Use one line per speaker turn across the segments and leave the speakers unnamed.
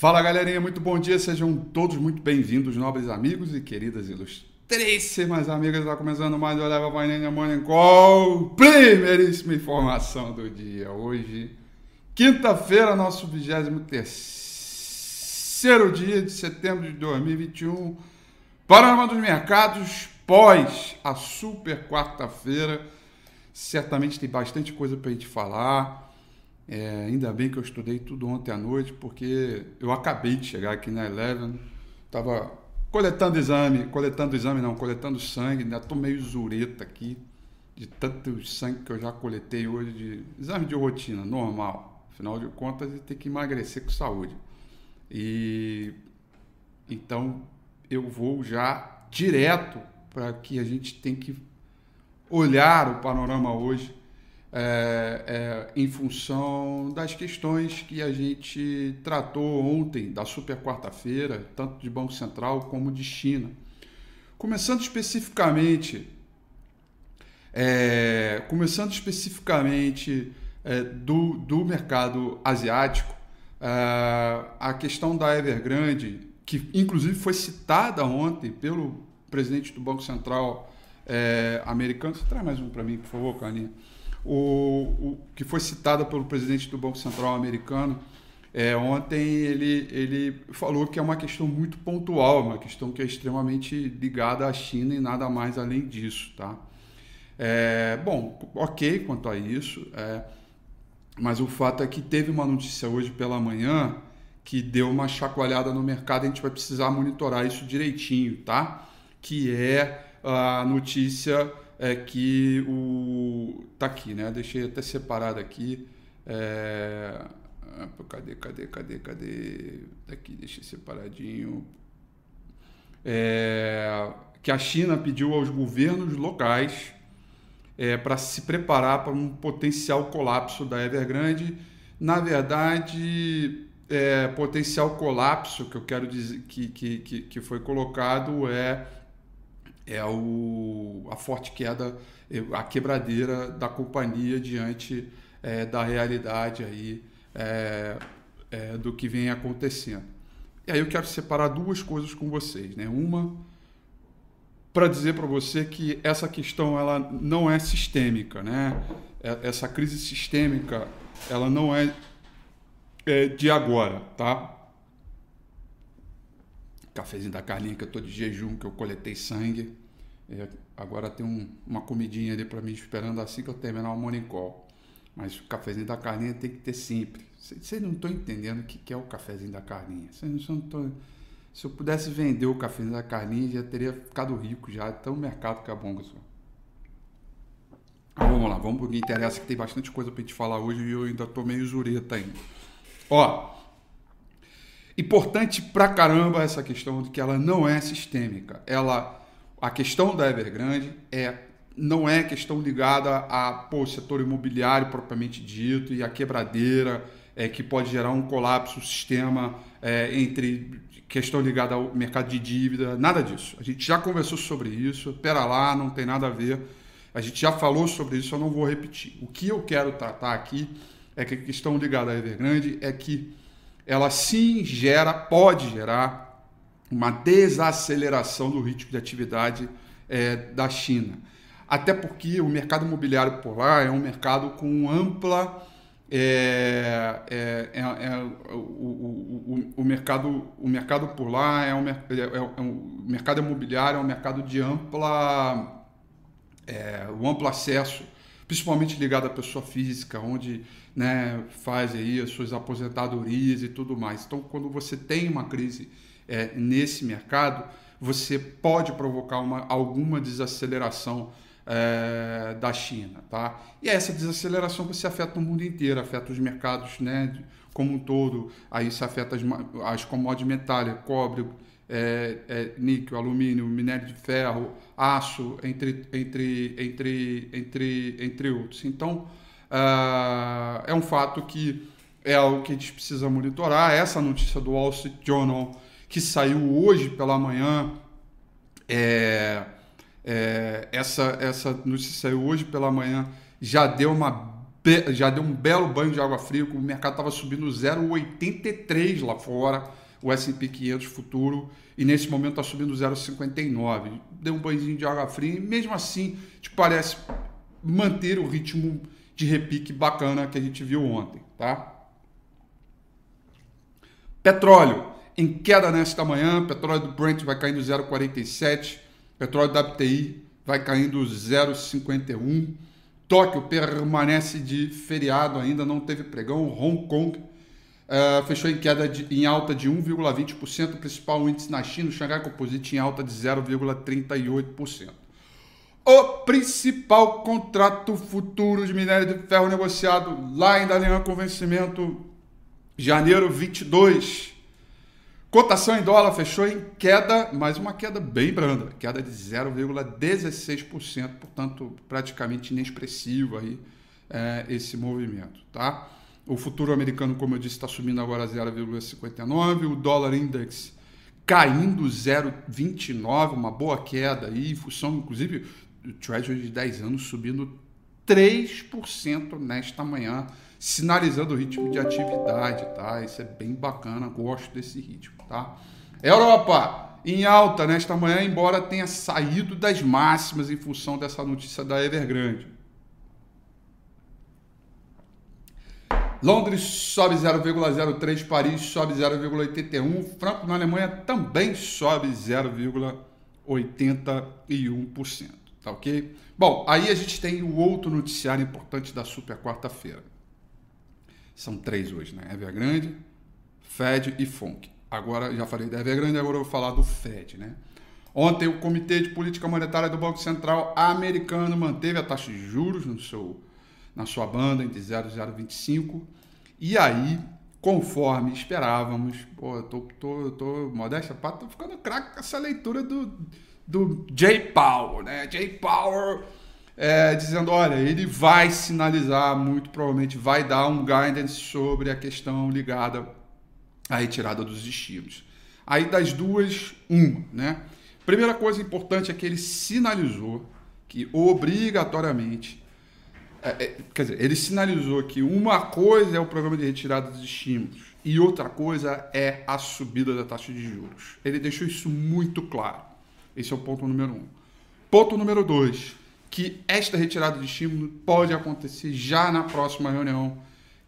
Fala galerinha, muito bom dia, sejam todos muito bem-vindos, nobres amigos e queridas ilustríssimas amigas. Está começando mais o Leva Painel Morning Call, primeiríssima informação do dia. Hoje, quinta-feira, nosso 23 dia de setembro de 2021. Panorama dos mercados pós a super quarta-feira. Certamente tem bastante coisa para a gente falar. É, ainda bem que eu estudei tudo ontem à noite, porque eu acabei de chegar aqui na Eleven, estava coletando exame, coletando exame não, coletando sangue, ainda estou meio zureta aqui, de tanto sangue que eu já coletei hoje, de exame de rotina, normal. Afinal de contas, tem que emagrecer com saúde. E então eu vou já direto para que a gente tem que olhar o panorama hoje é, é, em função das questões que a gente tratou ontem, da super quarta-feira, tanto de Banco Central como de China. Começando especificamente, é, começando especificamente é, do, do mercado asiático, é, a questão da Evergrande, que inclusive foi citada ontem pelo presidente do Banco Central é, americano. Você traz mais um para mim, por favor, Carlinhos o, o que foi citada pelo presidente do Banco Central americano. É, ontem ele, ele falou que é uma questão muito pontual, uma questão que é extremamente ligada à China e nada mais além disso. Tá? É, bom, ok quanto a isso, é, mas o fato é que teve uma notícia hoje pela manhã que deu uma chacoalhada no mercado, a gente vai precisar monitorar isso direitinho, tá? Que é a notícia é que o. Tá aqui, né? Deixei até separado aqui. É... Cadê, cadê, cadê, cadê? Tá aqui, deixei separadinho. É... Que a China pediu aos governos locais é, para se preparar para um potencial colapso da Evergrande. Na verdade, é, potencial colapso que eu quero dizer que, que, que, que foi colocado é é o, a forte queda, a quebradeira da companhia diante é, da realidade aí é, é, do que vem acontecendo. E aí eu quero separar duas coisas com vocês, né? Uma para dizer para você que essa questão ela não é sistêmica, né? É, essa crise sistêmica ela não é, é de agora, tá? Cafezinho da Carlinha que eu tô de jejum, que eu coletei sangue. É, agora tem um, uma comidinha ali para mim esperando assim que eu terminar o morning call. Mas o cafezinho da carninha tem que ter sempre. Vocês não estão entendendo o que é o cafezinho da carninha. Vocês não. Se eu pudesse vender o cafezinho da carninha, já teria ficado rico já. Tão mercado que é bom, pessoal. vamos lá, vamos porque interessa que tem bastante coisa para gente falar hoje e eu ainda tô meio zureta ainda. Ó, importante pra caramba essa questão de que ela não é sistêmica. Ela a questão da Evergrande é não é questão ligada a pô, setor imobiliário propriamente dito e a quebradeira é, que pode gerar um colapso do sistema é, entre questão ligada ao mercado de dívida, nada disso. A gente já conversou sobre isso, pera lá, não tem nada a ver. A gente já falou sobre isso, eu não vou repetir. O que eu quero tratar aqui é que a questão ligada à Evergrande é que ela sim gera, pode gerar uma desaceleração do ritmo de atividade é, da China. Até porque o mercado imobiliário por lá é um mercado com ampla. É, é, é, é o, o, o, mercado, o mercado por lá é um, é, é um mercado imobiliário é um mercado de ampla, o amplo acesso, principalmente ligado à pessoa física, onde né, faz aí as suas aposentadorias e tudo mais. Então, quando você tem uma crise é, nesse mercado, você pode provocar uma, alguma desaceleração é, da China. Tá? E essa desaceleração você afeta o mundo inteiro, afeta os mercados né, como um todo, aí isso afeta as, as commodities metálicas, cobre, é, é, níquel, alumínio, minério de ferro, aço, entre, entre, entre, entre, entre outros. Então, uh, é um fato que é algo que a gente precisa monitorar. Essa notícia do Wall Street Journal que saiu hoje pela manhã. É, é, essa, essa notícia saiu hoje pela manhã, já deu uma já deu um belo banho de água fria, o mercado estava subindo 0,83 lá fora, o S&P 500 futuro, e nesse momento está subindo 0,59. Deu um banhozinho de água fria e mesmo assim te parece manter o ritmo de repique bacana que a gente viu ontem, tá? Petróleo em queda nesta manhã, petróleo do Brent vai caindo 0,47, petróleo da WTI vai caindo 0,51. Tóquio permanece de feriado ainda, não teve pregão. Hong Kong uh, fechou em queda de, em alta de 1,20%, o principal índice na China, o Shanghai Composite em alta de 0,38%. O principal contrato futuro de minério de ferro negociado lá em Dalian com vencimento janeiro 22 Cotação em dólar fechou em queda, mas uma queda bem branda, queda de 0,16%, portanto praticamente inexpressivo aí é, esse movimento, tá? O futuro americano, como eu disse, está subindo agora 0,59, o dólar index caindo 0,29, uma boa queda aí, em função, inclusive, do Treasury de 10 anos subindo 3% nesta manhã, sinalizando o ritmo de atividade, tá? Isso é bem bacana, gosto desse ritmo, tá? Europa em alta nesta manhã, embora tenha saído das máximas em função dessa notícia da Evergrande. Londres sobe 0,03, Paris sobe 0,81, Franco na Alemanha também sobe 0,81%, tá ok? Bom, aí a gente tem o outro noticiário importante da super quarta-feira. São três hoje, né? Evergrande, Fed e FONC. Agora, já falei da Evergrande, agora eu vou falar do Fed, né? Ontem, o Comitê de Política Monetária do Banco Central americano manteve a taxa de juros no seu, na sua banda entre 0 e 0,25. E aí, conforme esperávamos, pô, eu tô, tô, tô modéstia, tô ficando craque com essa leitura do, do Jay Powell, né? Jay Powell é, dizendo: olha, ele vai sinalizar, muito provavelmente vai dar um guidance sobre a questão ligada à retirada dos estímulos. Aí das duas, uma, né? Primeira coisa importante é que ele sinalizou que obrigatoriamente, é, é, quer dizer, ele sinalizou que uma coisa é o programa de retirada dos estímulos e outra coisa é a subida da taxa de juros. Ele deixou isso muito claro. Esse é o ponto número um. Ponto número dois que esta retirada de estímulo pode acontecer já na próxima reunião,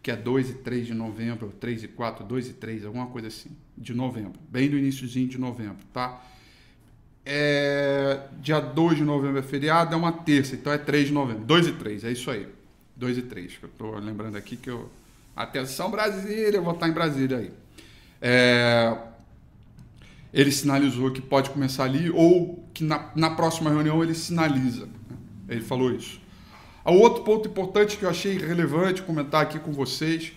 que é 2 e 3 de novembro, 3 e 4, 2 e 3, alguma coisa assim, de novembro, bem no iníciozinho de novembro, tá? É, dia 2 de novembro é feriado, é uma terça, então é 3 de novembro. 2 e 3, é isso aí. 2 e 3, que eu estou lembrando aqui que eu. Atenção Brasília, eu vou estar em Brasília aí. É, ele sinalizou que pode começar ali, ou que na, na próxima reunião ele sinaliza. Ele falou isso. O outro ponto importante que eu achei relevante comentar aqui com vocês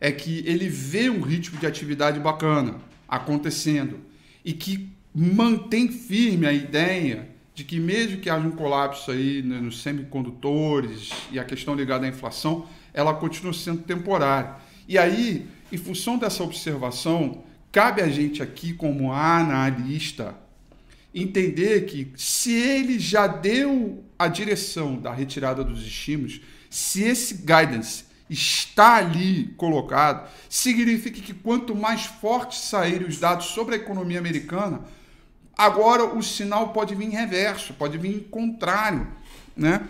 é que ele vê um ritmo de atividade bacana acontecendo e que mantém firme a ideia de que mesmo que haja um colapso aí nos semicondutores e a questão ligada à inflação, ela continua sendo temporária. E aí, em função dessa observação, cabe a gente aqui como analista entender que se ele já deu a direção da retirada dos estímulos, se esse guidance está ali colocado, significa que quanto mais fortes saírem os dados sobre a economia americana, agora o sinal pode vir reverso, pode vir contrário, né?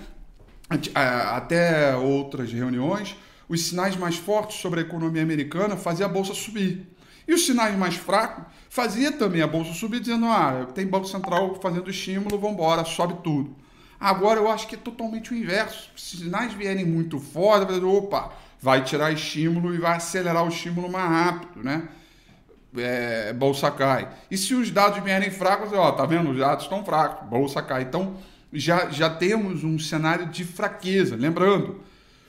Até outras reuniões, os sinais mais fortes sobre a economia americana faziam a bolsa subir. E os sinais mais fracos fazia também a bolsa subir, dizendo: ah, tem Banco Central fazendo estímulo, vamos embora, sobe tudo. Agora eu acho que é totalmente o inverso. Se sinais vierem muito fortes, opa, vai tirar estímulo e vai acelerar o estímulo mais rápido, né? É, bolsa cai. E se os dados vierem fracos, ó, tá vendo? Os dados estão fracos, bolsa cai. Então já, já temos um cenário de fraqueza. Lembrando,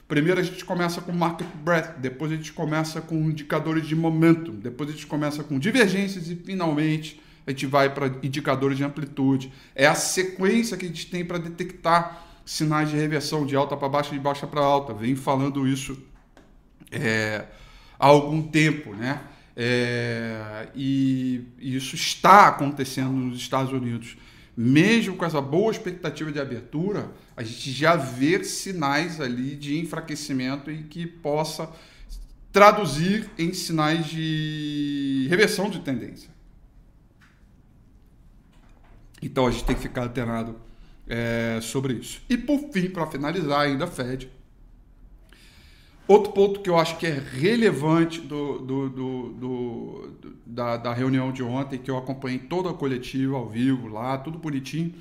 Primeiro a gente começa com market breadth, depois a gente começa com indicadores de momentum, depois a gente começa com divergências e finalmente a gente vai para indicadores de amplitude. É a sequência que a gente tem para detectar sinais de reversão de alta para baixa, de baixa para alta. Vem falando isso é, há algum tempo, né? É, e, e isso está acontecendo nos Estados Unidos. Mesmo com essa boa expectativa de abertura, a gente já vê sinais ali de enfraquecimento e que possa traduzir em sinais de reversão de tendência. Então a gente tem que ficar antenado é, sobre isso. E por fim, para finalizar ainda, Fed. Outro ponto que eu acho que é relevante do, do, do, do da, da, reunião de ontem, que eu acompanhei toda a coletiva ao vivo lá, tudo bonitinho,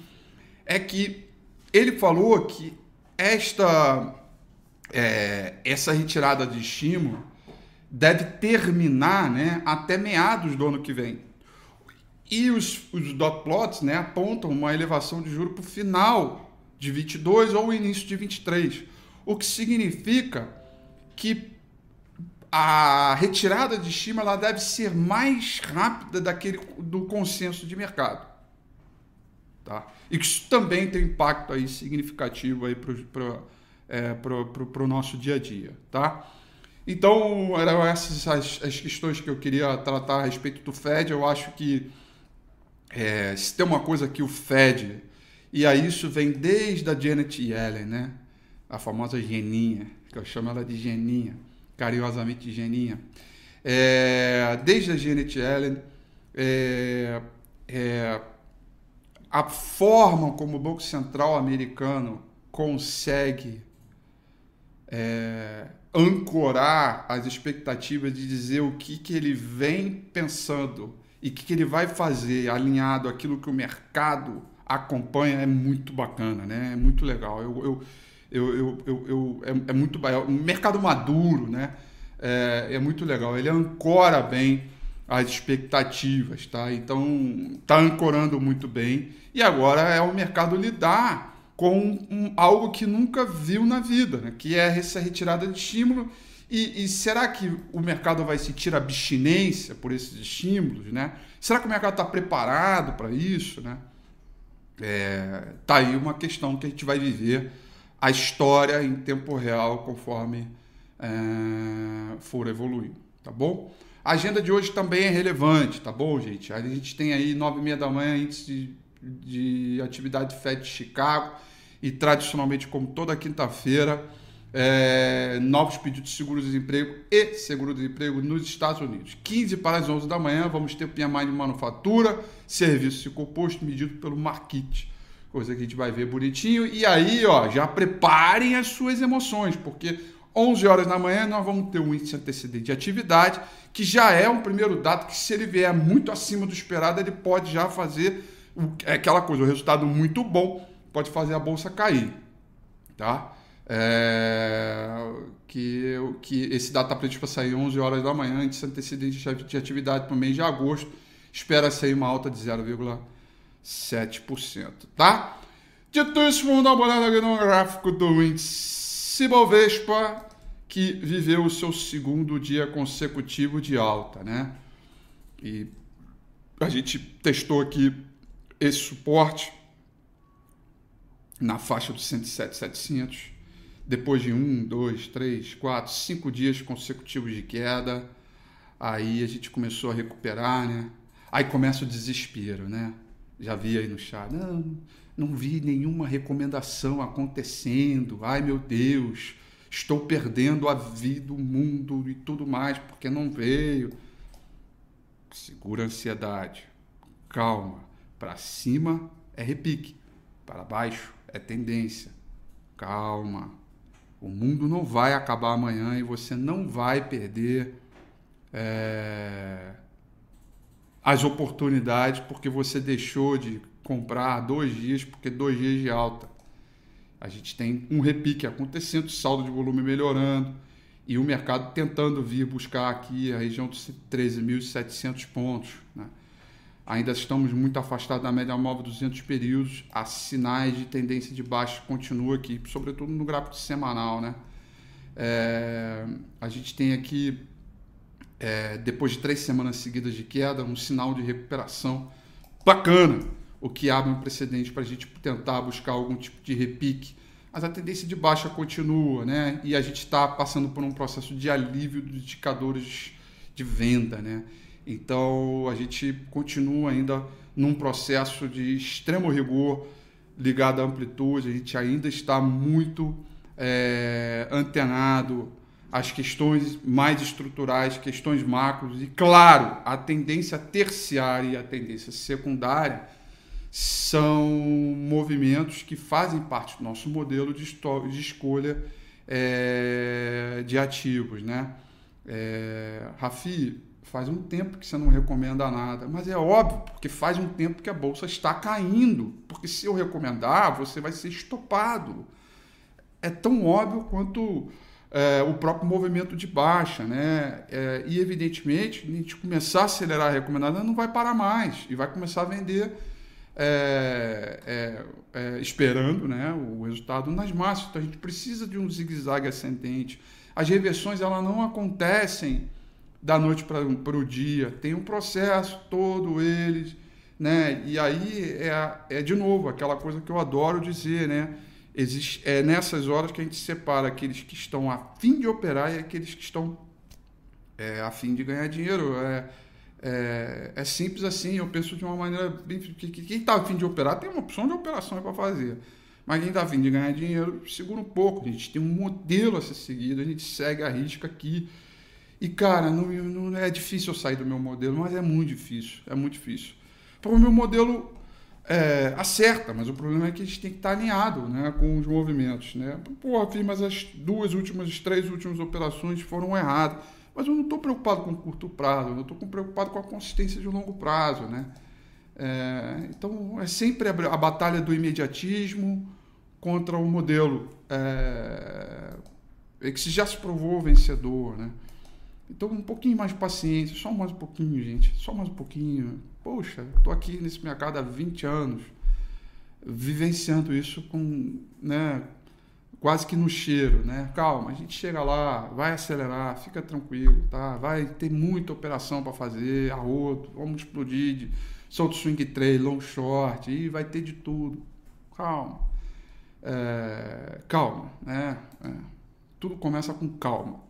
é que ele falou que esta é, essa retirada de estímulo deve terminar né, até meados do ano que vem. E os, os dot plots né, apontam uma elevação de juros para o final de 22 ou início de 23, o que significa que a retirada de estima ela deve ser mais rápida daquele do consenso de mercado. Tá? E que isso também tem impacto aí significativo para é, o nosso dia a dia. Tá? Então, eram essas as, as, questões que eu queria tratar a respeito do Fed. Eu acho que é, se tem uma coisa que o Fed, e aí isso vem desde a Janet Yellen, né? a famosa Geninha, que eu chamo ela de Geninha, carinhosamente Geninha. É, desde a Janet Yellen, é, é, a forma como o Banco Central americano consegue é, ancorar as expectativas de dizer o que, que ele vem pensando e o que, que ele vai fazer alinhado àquilo que o mercado acompanha é muito bacana, né? É muito legal. Eu, eu, eu, eu, eu, eu é, é, muito é um mercado maduro, né? É, é muito legal. Ele ancora bem as expectativas, tá? Então tá ancorando muito bem e agora é o mercado lidar com um, algo que nunca viu na vida, né? que é essa retirada de estímulo. E, e, será que o mercado vai sentir abstinência por esses estímulos? Né? Será que o mercado está preparado para isso? Né? É, tá aí uma questão que a gente vai viver a história em tempo real conforme é, for evoluindo, tá bom? A agenda de hoje também é relevante, tá bom, gente? A gente tem aí nove e meia da manhã índice de, de atividade FED de Chicago e tradicionalmente, como toda quinta-feira, é, novos pedidos de seguro-desemprego e seguro-desemprego nos Estados Unidos. 15 para as 11 da manhã, vamos ter PMI de manufatura, serviço e composto medido pelo Marquite. Coisa que a gente vai ver bonitinho. E aí, ó, já preparem as suas emoções, porque 11 horas da manhã nós vamos ter um índice antecedente de atividade, que já é um primeiro dado que, se ele vier muito acima do esperado, ele pode já fazer é aquela coisa, o resultado muito bom pode fazer a bolsa cair, tá? É, que, que esse dado está previsto para sair 11 horas da manhã, índice antecedente de atividade para o mês de agosto, espera sair uma alta de 0,7%, tá? Dito isso, vamos dar uma olhada aqui no gráfico do índice Bovespa, que viveu o seu segundo dia consecutivo de alta, né? E a gente testou aqui esse suporte na faixa dos 107,700, depois de um, dois, três, quatro, cinco dias consecutivos de queda, aí a gente começou a recuperar, né? Aí começa o desespero, né? Já vi aí no chat, não, não vi nenhuma recomendação acontecendo, ai meu Deus, estou perdendo a vida, o mundo e tudo mais, porque não veio. Segura a ansiedade, calma, para cima é repique, para baixo é tendência. Calma. O mundo não vai acabar amanhã e você não vai perder é, as oportunidades porque você deixou de comprar dois dias, porque dois dias de alta. A gente tem um repique acontecendo, saldo de volume melhorando e o mercado tentando vir buscar aqui a região dos 13.700 pontos. Né? Ainda estamos muito afastados da média móvel 200 períodos. Há sinais de tendência de baixa continua aqui, sobretudo no gráfico semanal, né? É, a gente tem aqui, é, depois de três semanas seguidas de queda, um sinal de recuperação bacana, o que abre um precedente para a gente tentar buscar algum tipo de repique. Mas a tendência de baixa continua, né? E a gente está passando por um processo de alívio dos indicadores de venda, né? Então a gente continua ainda num processo de extremo rigor ligado à amplitude, a gente ainda está muito é, antenado às questões mais estruturais, questões macros, e claro, a tendência terciária e a tendência secundária são movimentos que fazem parte do nosso modelo de, de escolha é, de ativos. Né? É, Rafi, faz um tempo que você não recomenda nada, mas é óbvio, porque faz um tempo que a bolsa está caindo, porque se eu recomendar, você vai ser estopado. É tão óbvio quanto é, o próprio movimento de baixa, né? É, e evidentemente, a gente começar a acelerar a recomendada, não vai parar mais e vai começar a vender é, é, é, esperando né, o resultado nas massas. Então a gente precisa de um zigue-zague ascendente. As reversões elas não acontecem da noite para o dia, tem um processo todo eles, né? E aí é, é de novo aquela coisa que eu adoro dizer, né? Existe, é nessas horas que a gente separa aqueles que estão a fim de operar e aqueles que estão é, a fim de ganhar dinheiro. É, é, é, simples assim, eu penso de uma maneira bem. Quem está a fim de operar tem uma opção de operação para fazer. Mas quem está a fim de ganhar dinheiro, segura um pouco. A gente tem um modelo a ser seguido, a gente segue a risca aqui. E, cara, não, não é difícil eu sair do meu modelo, mas é muito difícil. É muito difícil. Porque o meu modelo é, acerta, mas o problema é que a gente tem que estar alinhado né, com os movimentos. Né? Pô, mas as duas últimas, as três últimas operações foram erradas. Mas eu não estou preocupado com o curto prazo, eu estou preocupado com a consistência de longo prazo. Né? É, então, é sempre a, a, batalha do imediatismo contra o modelo é, que já se provou vencedor. Né? Então, um pouquinho mais de paciência, só mais um pouquinho, gente, só mais um pouquinho. Poxa, estou aqui nesse mercado há 20 anos, vivenciando isso com, né, quase que no cheiro, né? Calma, a gente chega lá, vai acelerar, fica tranquilo, tá? Vai ter muita operação para fazer, a outro, vamos explodir de solto swing trade, long short, e vai ter de tudo. Calma. É, calma, né? É, tudo começa com calma.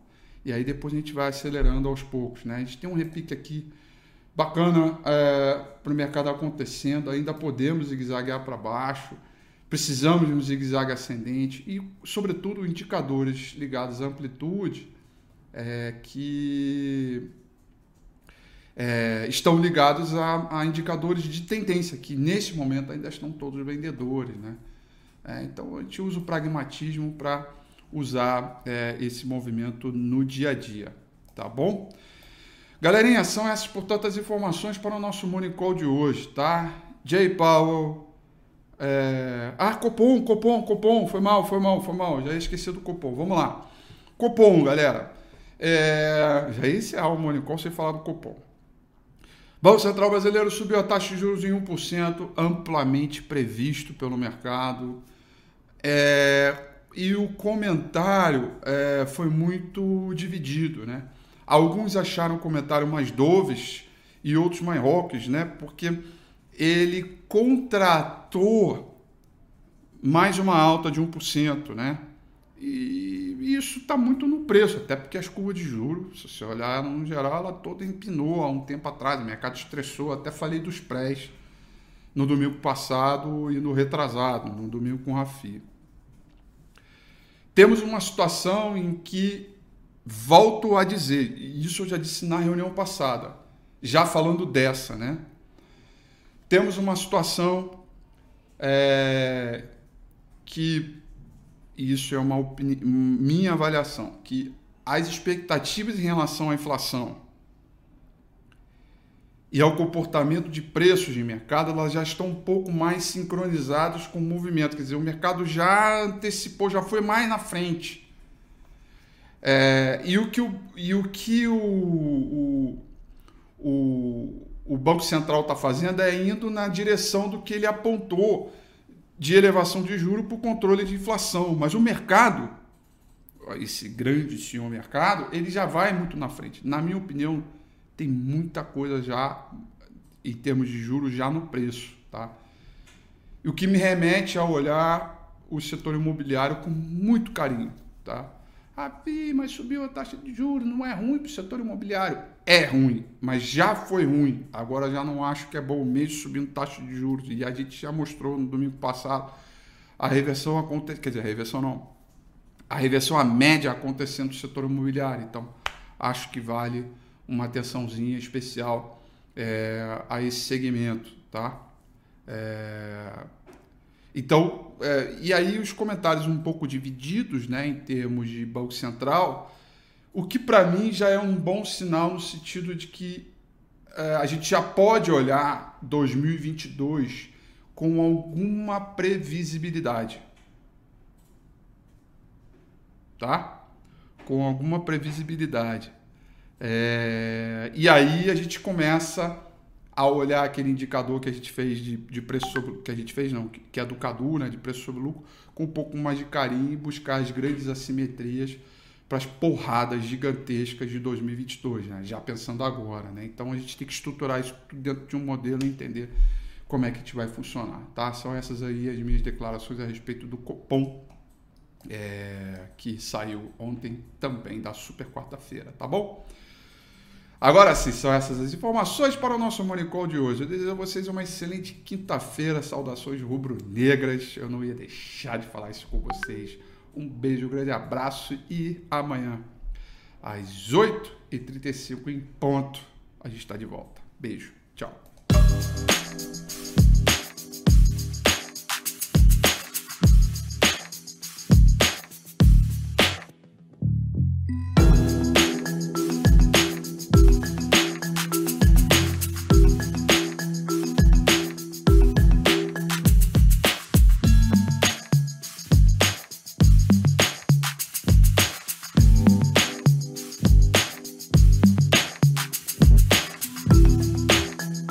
E aí depois a gente vai acelerando aos poucos, né? A gente tem um repique aqui bacana é, para o mercado acontecendo, ainda podemos zigue-zaguear para baixo, precisamos de um zigue-zague ascendente e, sobretudo, indicadores ligados à amplitude é, que é, estão ligados a, a, indicadores de tendência, que nesse momento ainda estão todos vendedores. Né? É, então a gente usa o pragmatismo para usar é, esse movimento no dia a dia. Tá bom? Galerinha, são essas, portanto, as informações para o nosso Morning Call de hoje, tá? Jay Powell. É... Ah, Copom, Copom, Copom. Foi mal, foi mal, foi mal. Já esqueci do Copom. Vamos lá. Copom, galera. É... Já ia encerrar o Morning Call sem falar do Copom. Banco Central Brasileiro subiu a taxa de juros em 1%, amplamente previsto pelo mercado. É... E o comentário é, foi muito dividido, né? Alguns acharam o comentário mais doves e outros mais rocks, né? Porque ele contratou mais uma alta de 1%, né? E isso está muito no preço, até porque as curvas de juros, se você olhar no geral, ela toda empinou há um tempo atrás, o mercado estressou, até falei dos prés no domingo passado e no retrasado, no domingo com o Rafi. Temos uma situação em que volto a dizer, isso eu já disse na reunião passada, já falando dessa, né? Temos uma situação é, que, isso é uma minha avaliação, que as expectativas em relação à inflação e ao comportamento de preços de mercado, elas já estão um pouco mais sincronizadas com o movimento. Quer dizer, o mercado já antecipou, já foi mais na frente. É, e o que o, e o, que o, o, o, o Banco Central está fazendo é indo na direção do que ele apontou de elevação de juros para o controle de inflação. Mas o mercado, esse grande senhor mercado, ele já vai muito na frente. Na minha opinião, tem muita coisa já em termos de juros já no preço. Tá? E o que me remete a olhar o setor imobiliário com muito carinho. Tá? Rafi, mas subiu a taxa de juros, não é ruim para o setor imobiliário. É ruim, mas já foi ruim. Agora já não acho que é bom mesmo subindo taxa de juros. E a gente já mostrou no domingo passado a reversão acontecendo. Quer dizer, a reversão não. A reversão, a média acontecendo no setor imobiliário. Então, acho que vale uma atençãozinha especial é, a esse segmento, tá? É, então, é, e aí os comentários um pouco divididos, né, em termos de Banco Central, o que para mim já é um bom sinal no sentido de que a gente já pode olhar 2022 com alguma previsibilidade. Tá? Com alguma previsibilidade. É, e aí a gente começa a olhar aquele indicador que a gente fez de, de preço sobre que a gente fez não que é do Cadu né de preço sobre lucro com um pouco mais de carinho e buscar as grandes assimetrias para as porradas gigantescas de 2022 né? já pensando agora né então a gente tem que estruturar isso dentro de um modelo e entender como é que a gente vai funcionar tá são essas aí as minhas declarações a respeito do Copom é, que saiu ontem também da super quarta-feira tá bom Agora sim, são essas as informações para o nosso Morning Call de hoje. Eu desejo a vocês uma excelente quinta-feira, saudações rubro-negras. Eu não ia deixar de falar isso com vocês. Um beijo, um grande abraço e amanhã, às 8h35 em ponto, a gente está de volta. Beijo, tchau.